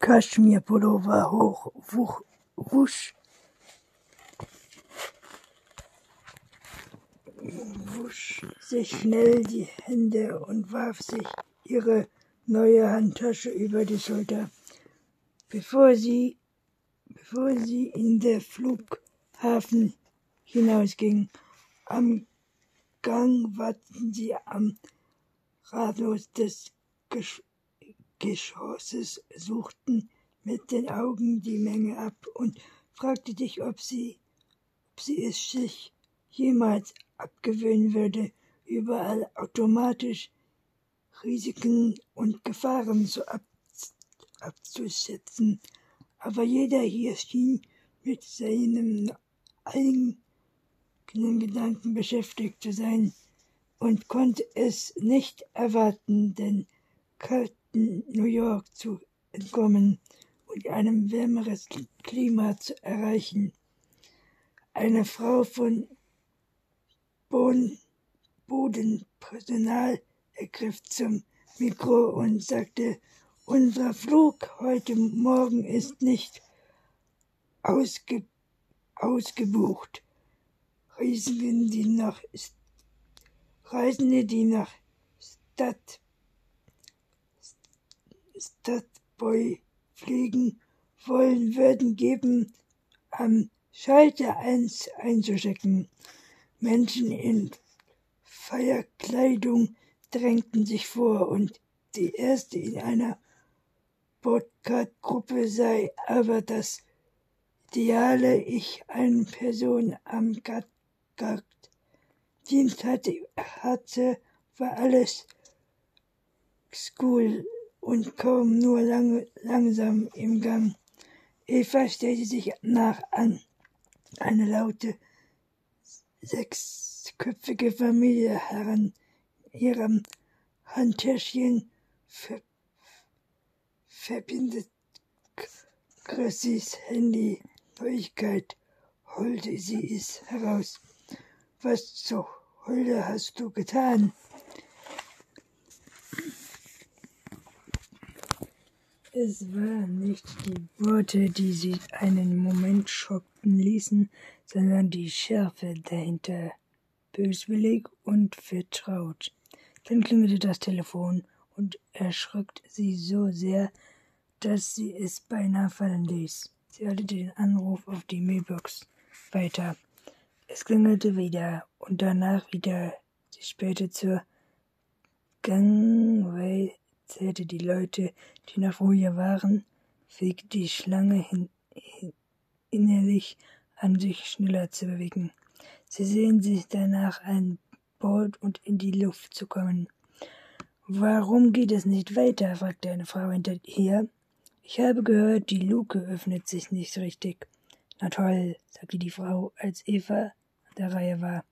Kaschmirpullover hoch, wuch, wusch, wusch sich schnell die Hände und warf sich ihre neue Handtasche über die Schulter. Bevor sie, bevor sie in den Flughafen hinausging, am Gang warteten sie am Ratlos des Gesch Geschosses, suchten mit den Augen die Menge ab und fragte dich, ob sie, ob sie es sich jemals abgewöhnen würde, überall automatisch Risiken und Gefahren so ab, abzuschätzen. Aber jeder hier schien mit seinem eigenen Gedanken beschäftigt zu sein und konnte es nicht erwarten, den kalten New York zu entkommen und einem wärmeres Klima zu erreichen. Eine Frau von Bodenpersonal ergriff zum Mikro und sagte, unser Flug heute Morgen ist nicht ausge ausgebucht. Reisende, die nach Reisende, die nach Stadt, Stadtboy fliegen wollen, würden geben, am Schalter 1 einzuchecken. Menschen in Feierkleidung drängten sich vor und die erste in einer Podcast-Gruppe sei aber das ideale Ich eine Person am Gast Dienst hatte, hatte, war alles School und kaum nur lang, langsam im Gang. Eva stellte sich nach an. Eine laute, sechsköpfige Familie heran, ihrem Handtäschchen ver verbindet Chrissys Handy Neuigkeit, holte sie es heraus. Was zur Hölle hast du getan? Es waren nicht die Worte, die sie einen Moment schockten ließen, sondern die Schärfe dahinter, böswillig und vertraut. Dann klingelte das Telefon und erschreckt sie so sehr, dass sie es beinahe fallen ließ. Sie leitete den Anruf auf die Mailbox weiter. Es klingelte wieder und danach wieder. Sie spähte zur Gangway, zählte die Leute, die noch ruhiger waren, fegte die Schlange hin, hin, innerlich an, sich schneller zu bewegen. Sie sehen sich danach an Bord und in die Luft zu kommen. Warum geht es nicht weiter? fragte eine Frau hinter ihr. Ich habe gehört, die Luke öffnet sich nicht richtig. Na toll, sagte die Frau, als Eva der Reihe war,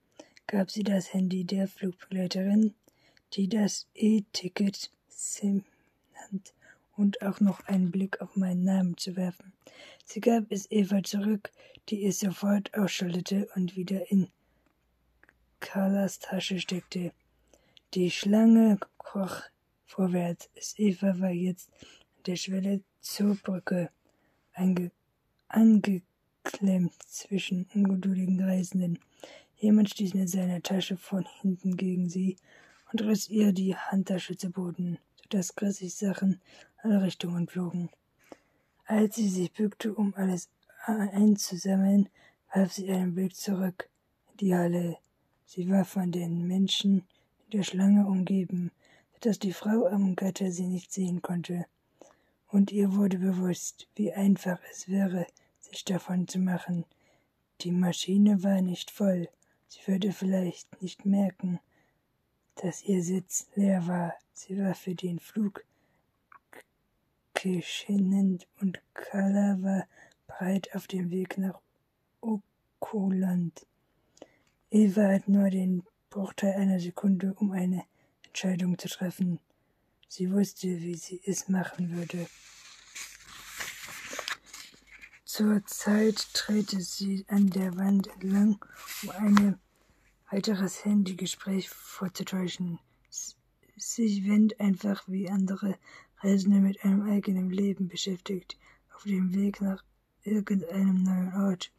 gab sie das Handy der Flugbegleiterin, die das E-Ticket Sim nannt, und auch noch einen Blick auf meinen Namen zu werfen. Sie gab es Eva zurück, die es sofort ausschaltete und wieder in Carlas Tasche steckte. Die Schlange kroch vorwärts. Eva war jetzt an der Schwelle zur Brücke ange angeklemmt zwischen ungeduldigen Reisenden. Jemand stieß mit seiner Tasche von hinten gegen sie und riss ihr die Handtasche zu Boden, sodass Chrissys Sachen alle Richtungen flogen. Als sie sich bückte, um alles einzusammeln, warf sie einen Blick zurück in die Halle. Sie war von den Menschen in der Schlange umgeben, sodass die Frau am Gatter sie nicht sehen konnte. Und ihr wurde bewusst, wie einfach es wäre, sich davon zu machen. Die Maschine war nicht voll. Sie würde vielleicht nicht merken, dass ihr Sitz leer war. Sie war für den Flug geschinnend und Carla war breit auf dem Weg nach Okuland. Eva hat nur den Bruchteil einer Sekunde, um eine Entscheidung zu treffen. Sie wusste, wie sie es machen würde. Zur Zeit drehte sie an der Wand entlang, um ein weiteres Handygespräch vorzutäuschen. Sie wendet einfach wie andere Reisende mit einem eigenen Leben beschäftigt, auf dem Weg nach irgendeinem neuen Ort.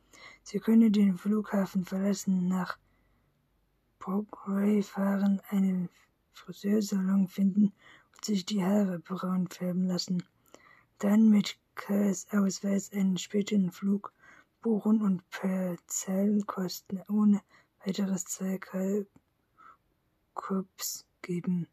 Sie können den Flughafen verlassen, nach Brockway fahren, einen Friseursalon finden und sich die Haare braun färben lassen. Dann mit Kers Ausweis einen späteren Flug buchen und per Zellenkosten ohne weiteres zwei Kalkups geben,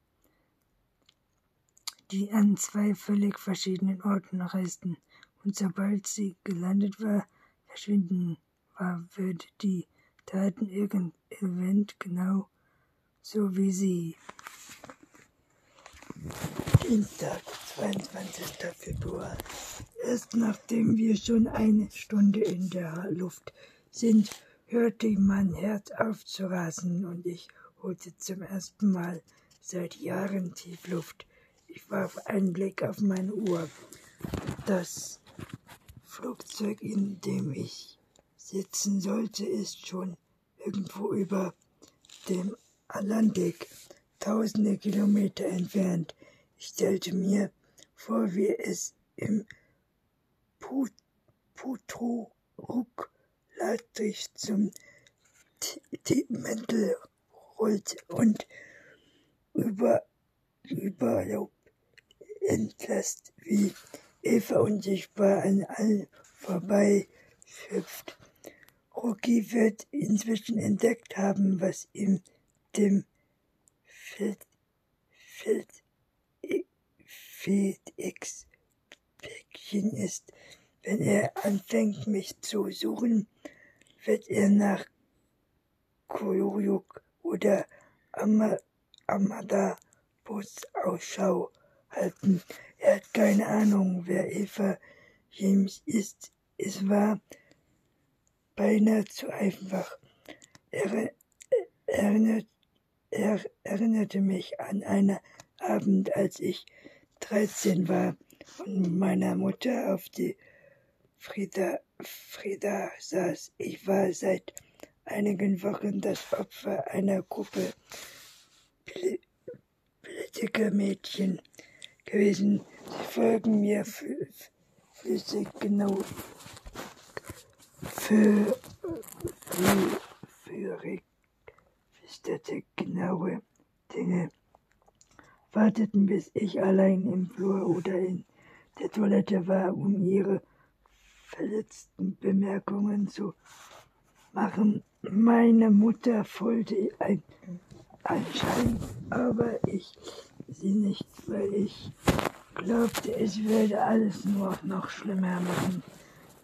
die an zwei völlig verschiedenen Orten reisten. Und sobald sie gelandet war, verschwinden war, würde die Daten irgend genau so wie sie. Dienstag, 22. Februar. Erst nachdem wir schon eine Stunde in der Luft sind, hörte mein Herz auf zu rasen und ich holte zum ersten Mal seit Jahren Tiefluft. Ich warf einen Blick auf meine Uhr. Das Flugzeug, in dem ich sitzen sollte, ist schon irgendwo über dem Atlantik, tausende Kilometer entfernt. Ich stellte mir vor, wie es im Putruk latrig zum Mäntel rollt und über Überlaub entlässt, wie Eva unsichtbar an allen vorbei schöpft. Rocky wird inzwischen entdeckt haben, was ihm dem Feld, Feld, FedEx Päckchen ist. Wenn er anfängt, mich zu suchen, wird er nach Koyuk oder Amada Bus Ausschau halten. Er hat keine Ahnung, wer Eva James ist. Es war beinahe zu einfach. Er erinnert, er erinnerte mich an einen Abend, als ich 13 war und mit meiner Mutter auf die Frieda, Frieda saß. Ich war seit einigen Wochen das Opfer einer Gruppe Politikermädchen gewesen. Sie folgen mir flüssig genau für, für, für flüsterte genaue Dinge warteten, bis ich allein im Flur oder in der Toilette war, um ihre verletzten Bemerkungen zu machen. Meine Mutter wollte ein Anschein, aber ich sie nicht, weil ich glaubte, es würde alles nur noch schlimmer machen.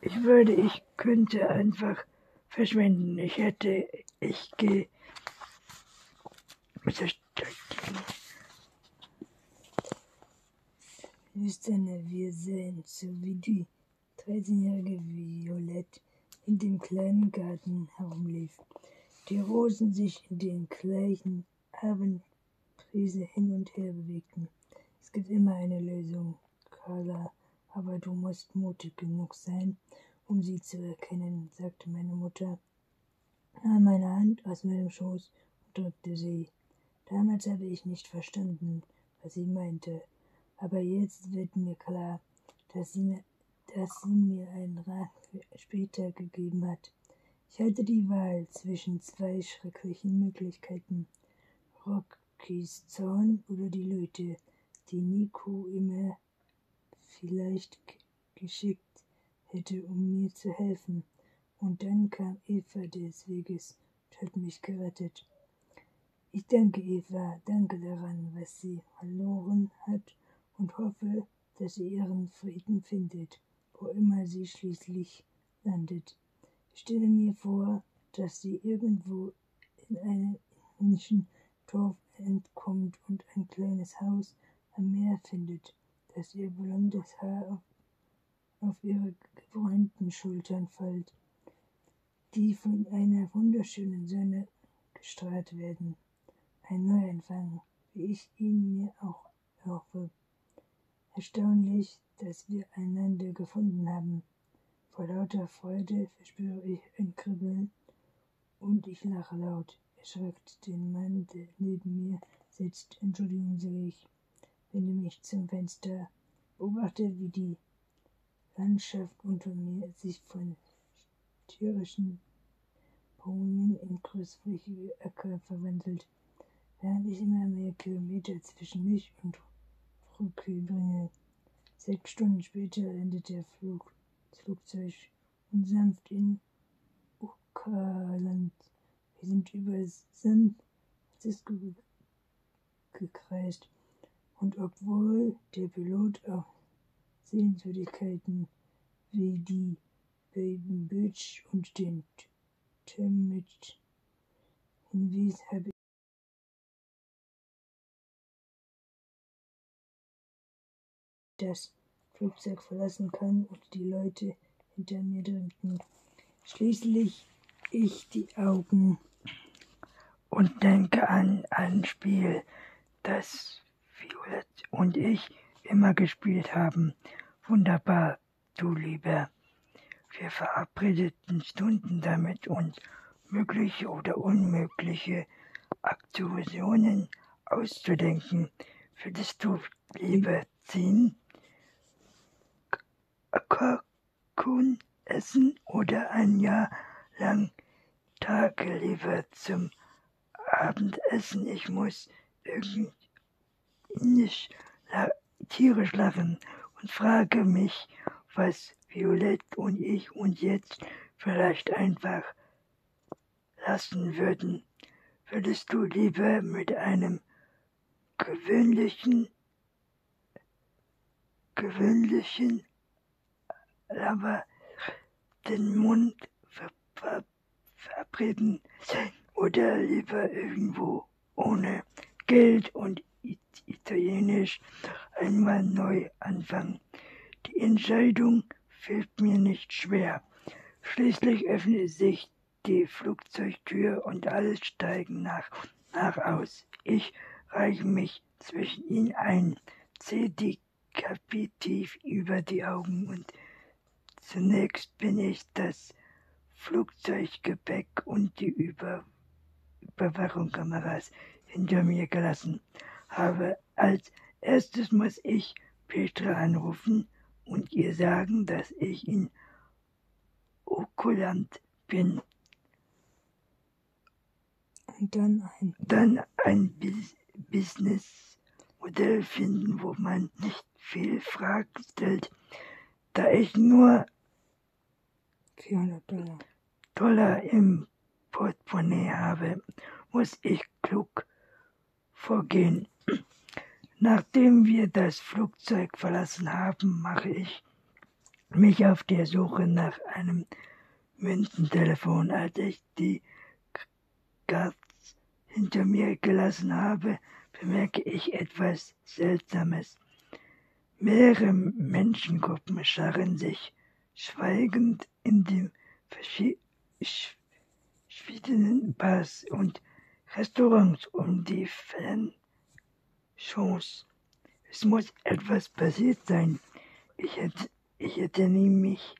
Ich würde, ich könnte einfach verschwinden. Ich hätte, ich gehe. Lüsterne wir sehen, so wie die 13-jährige Violette in dem kleinen Garten herumlief. Die Rosen sich in den gleichen Abendbrise hin und her bewegten. Es gibt immer eine Lösung, Carla, aber du musst mutig genug sein, um sie zu erkennen, sagte meine Mutter, nahm meine Hand aus meinem Schoß und drückte sie. Damals habe ich nicht verstanden, was sie meinte aber jetzt wird mir klar, dass sie, dass sie mir einen Rat später gegeben hat. Ich hatte die Wahl zwischen zwei schrecklichen Möglichkeiten. Rockys Zorn oder die Leute, die Nico immer vielleicht geschickt hätte, um mir zu helfen. Und dann kam Eva des Weges und hat mich gerettet. Ich danke Eva, danke daran, was sie verloren hat und hoffe, dass sie ihren Frieden findet, wo immer sie schließlich landet. Ich stelle mir vor, dass sie irgendwo in einem indischen Dorf entkommt und ein kleines Haus am Meer findet, dass ihr blondes Haar auf, auf ihre gebräunten Schultern fällt, die von einer wunderschönen Sonne gestrahlt werden. Ein Neuanfang, wie ich ihn mir auch hoffe. Erstaunlich, dass wir einander gefunden haben. Vor lauter Freude verspüre ich ein Kribbeln und ich lache laut. Erschreckt den Mann, der neben mir sitzt. Entschuldigung, sehe ich. Wende mich zum Fenster, beobachte, wie die Landschaft unter mir sich von tierischen Bäumen in großflächige Äcker verwandelt, während ich immer mehr Kilometer zwischen mich und Brücke bringe. Sechs Stunden später landet der Flug, das Flugzeug unsanft in Ukaland. Wir sind über San Francisco gekreist. Und obwohl der Pilot auch Sehenswürdigkeiten wie die Baby Beach und den Termit hinwies, habe das Flugzeug verlassen kann und die Leute hinter mir drängten. Schließlich ich die Augen und denke an ein Spiel, das Violett und ich immer gespielt haben. Wunderbar, du Lieber. Wir verabredeten Stunden damit, uns mögliche oder unmögliche Aktionen auszudenken. Würdest du lieber ziehen, Kalkun essen oder ein Jahr lang Tage lieber zum Abendessen? Ich muss irgendwie nicht tierisch lachen und frage mich, was Violett und ich uns jetzt vielleicht einfach lassen würden. Würdest du lieber mit einem gewöhnlichen, gewöhnlichen, aber den Mund ver ver verabreden sein oder lieber irgendwo ohne Geld und Italienisch einmal neu anfangen. Die Entscheidung fällt mir nicht schwer. Schließlich öffnet sich die Flugzeugtür und alle steigen nach, nach aus. Ich reiche mich zwischen ihnen ein, ziehe die Kapi tief über die Augen und zunächst bin ich das Flugzeuggepäck und die Über Überwachungskameras hinter mir gelassen habe. Als erstes muss ich Petra anrufen und ihr sagen, dass ich in Okulant bin. Und dann ein, dann ein Businessmodell finden, wo man nicht viel Fragen stellt. Da ich nur 400 Dollar. Dollar im Portemonnaie habe, muss ich klug vorgehen. Nachdem wir das Flugzeug verlassen haben, mache ich mich auf der Suche nach einem Münzentelefon. Als ich die Gatz hinter mir gelassen habe, bemerke ich etwas Seltsames. Mehrere Menschengruppen scharren sich schweigend in den verschiedenen Bars und Restaurants um die Fern Chance. Es muss etwas passiert sein. Ich hätte, ich hätte nie mich,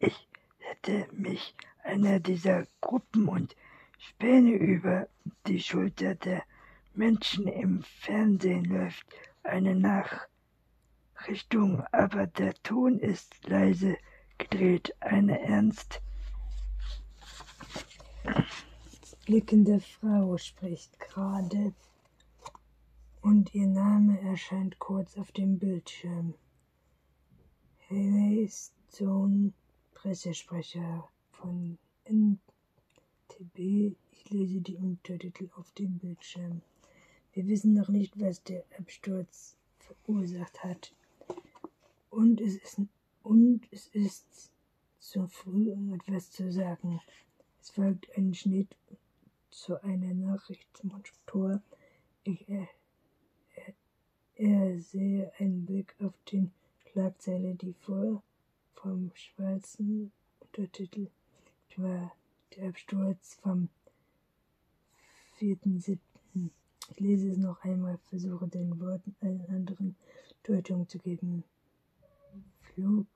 ich hätte mich einer dieser Gruppen und Späne über die Schulter der Menschen im Fernsehen läuft eine Nachrichtung, aber der Ton ist leise gedreht, eine ernst blickende Frau spricht gerade und ihr Name erscheint kurz auf dem Bildschirm. Haley Stone, Pressesprecher von NTB. Ich lese die Untertitel auf dem Bildschirm. Wir wissen noch nicht, was der Absturz verursacht hat. Und es ist, und es ist zu früh, um etwas zu sagen. Es folgt ein Schnitt zu einer Nachrichtenmonitor. Ich er, er, er sehe einen Blick auf den Schlagzeile, die vor vom schwarzen Untertitel war der Absturz vom 4.7. Ich lese es noch einmal, versuche den Worten eine andere Deutung zu geben. Flug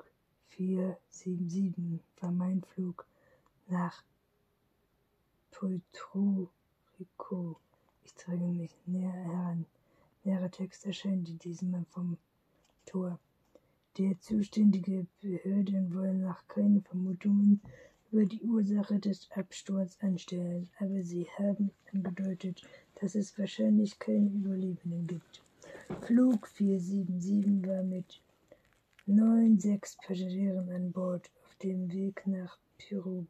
477 war mein Flug nach Puerto Rico. Ich dränge mich näher heran. Leerer Text erscheint diesem vom Tor. Die zuständige Behörden wollen nach keinen Vermutungen über die Ursache des Absturzes anstellen, aber sie haben angedeutet, dass es wahrscheinlich keine Überlebenden gibt. Flug 477 war mit neun, sechs Passagieren an Bord auf dem Weg nach Peru.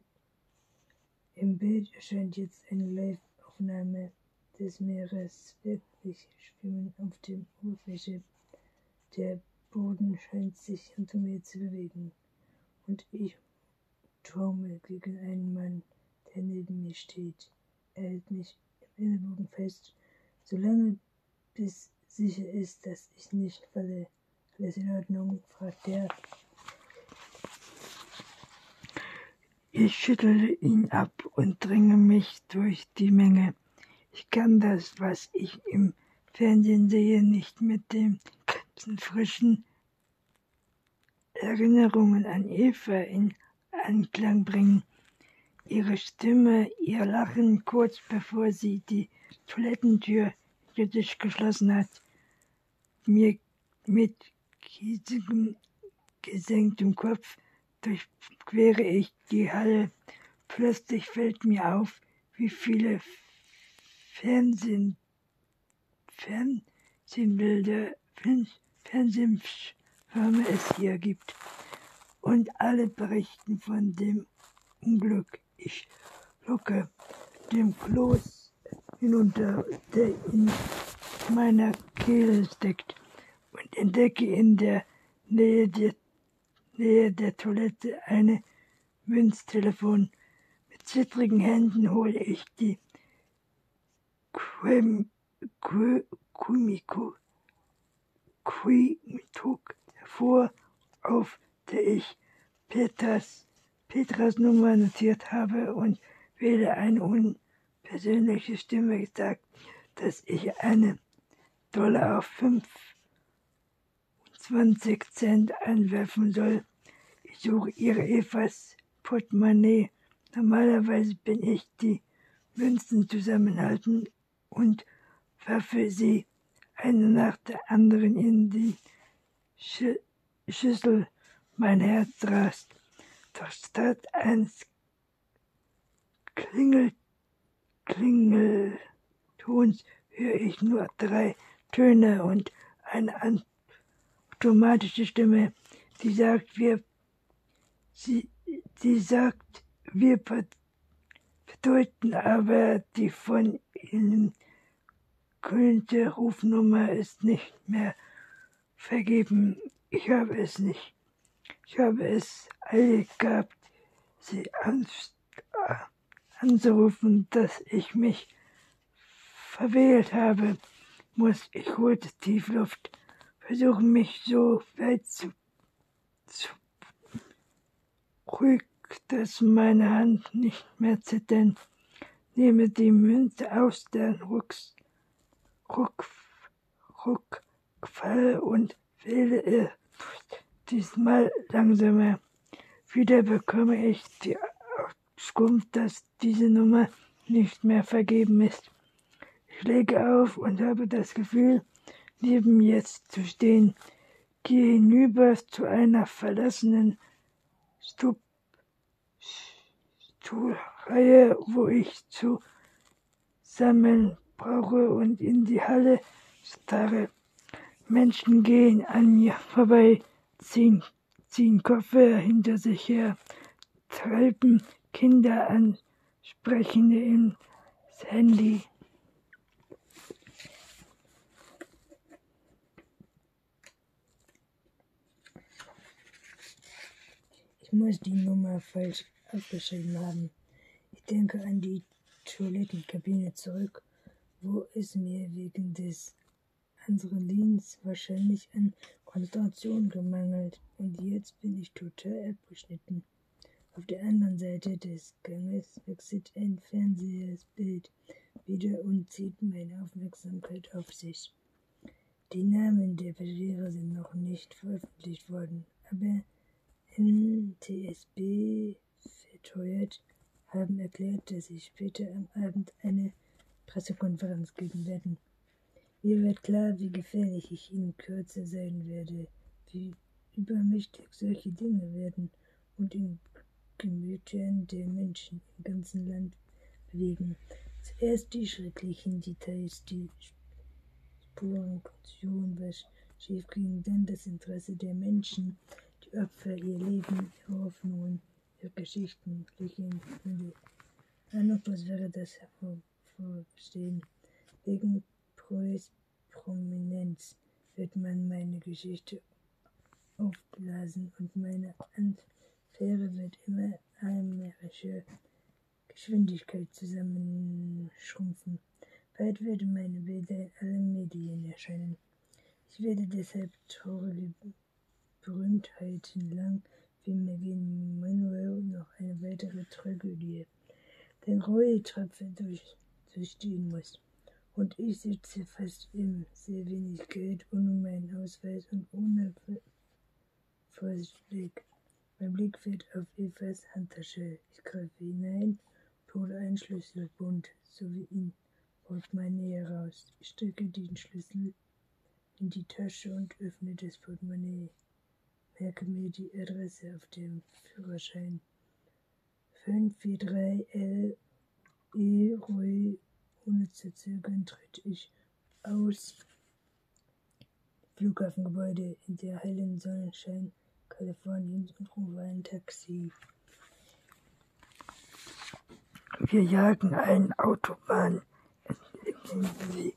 Im Bild erscheint jetzt eine Live-Aufnahme des Meeres. Wirklich schwimmen auf der Oberfläche. Der Boden scheint sich unter mir zu bewegen. Und ich taumel gegen einen Mann, der neben mir steht. Er hält mich im Ellenbogen fest, solange bis sicher ist, dass ich nicht falle. Alles in Ordnung? fragt er. Ich schüttle ihn ab und dränge mich durch die Menge. Ich kann das, was ich im Fernsehen sehe, nicht mit den frischen Erinnerungen an Eva in Anklang bringen. Ihre Stimme, ihr Lachen kurz bevor sie die Toilettentür sich geschlossen hat, mir mit kiesigem, gesenktem Kopf durchquere ich die Halle. Plötzlich fällt mir auf, wie viele Fernsehen, Fernsehbilder, Fernsehfirmen es hier gibt. Und alle berichten von dem Unglück. Ich lucke dem Kloß hinunter, der in meiner Kehle steckt und entdecke in der Nähe der, Nähe der Toilette eine Münztelefon. Mit zittrigen Händen hole ich die Kumiko Quimitug hervor, auf der ich Petras, Petras Nummer notiert habe und wähle eine unpersönliche Stimme gesagt, dass ich eine Dollar auf 25 Cent einwerfen soll. Ich suche ihre Evas Portemonnaie. Normalerweise bin ich die Münzen zusammenhalten und werfe sie eine nach der anderen in die Sch Schüssel. Mein Herz rast. Doch statt eines Klingel Klingeltons höre ich nur drei Töne und eine automatische Stimme, die sagt, wir, sie, die sagt, wir bedeuten aber die von ihnen könnte Rufnummer ist nicht mehr vergeben. Ich habe es nicht. Ich habe es eilig gehabt, sie anzurufen, dass ich mich verwählt habe muss, ich holte tief Luft, versuche mich so weit zu, zu ruhig, dass meine Hand nicht mehr zittern. Nehme die Münze aus der Rucks, Ruck, Ruckfall und wähle ihr diesmal langsamer. Wieder bekomme ich die Auskunft, dass diese Nummer nicht mehr vergeben ist. Ich lege auf und habe das Gefühl, neben jetzt zu stehen. Gehe hinüber zu einer verlassenen Stup Stuhlreihe, wo ich zu sammeln brauche und in die Halle starre. Menschen gehen an mir vorbei, ziehen, ziehen Koffer hinter sich her, treiben Kinder an, sprechen ins Handy. Ich muss die Nummer falsch aufgeschrieben haben. Ich denke an die Toilettenkabine zurück, wo es mir wegen des Adrenalins wahrscheinlich an Konzentration gemangelt und jetzt bin ich total abgeschnitten. Auf der anderen Seite des Ganges wechselt ein Fernsehbild wieder und zieht meine Aufmerksamkeit auf sich. Die Namen der Passagiere sind noch nicht veröffentlicht worden, aber NTSB verteuert haben erklärt, dass sie später am Abend eine Pressekonferenz geben werden. Mir wird klar, wie gefährlich ich in Kürze sein werde, wie übermächtig solche Dinge werden und in Gemütern der Menschen im ganzen Land bewegen. Zuerst die schrecklichen Details, die Spurenfunktion, was schief ging, dann das Interesse der Menschen, die Opfer, ihr Leben, ihre Hoffnungen, ihre Geschichten, Legenden. was wäre das hervorstehen. Wegen Prominenz wird man meine Geschichte aufblasen und meine Affäre wird immer heimerische Geschwindigkeit zusammenschrumpfen. Bald werden meine Bilder in allen Medien erscheinen. Ich werde deshalb traurige Berühmtheiten lang wie Megan Manuel noch eine weitere Tragödie, den Rolltröpfe durch, durchstehen muss. Und ich sitze fast im sehr wenig Geld, ohne meinen Ausweis und ohne Vorsichtblick. Mein Blick fällt auf Evas Handtasche. Ich greife hinein, hole einen Schlüsselbund sowie ihn Portemonnaie heraus. Ich stecke den Schlüssel in die Tasche und öffne das Portemonnaie. Merke mir die Adresse auf dem Führerschein. 543 L E Roy. Ohne zu zögern tritt ich aus. Flughafengebäude in der hellen Sonnenschein Kaliforniens und rufe ein Taxi. Wir jagen einen Autobahn. Weg.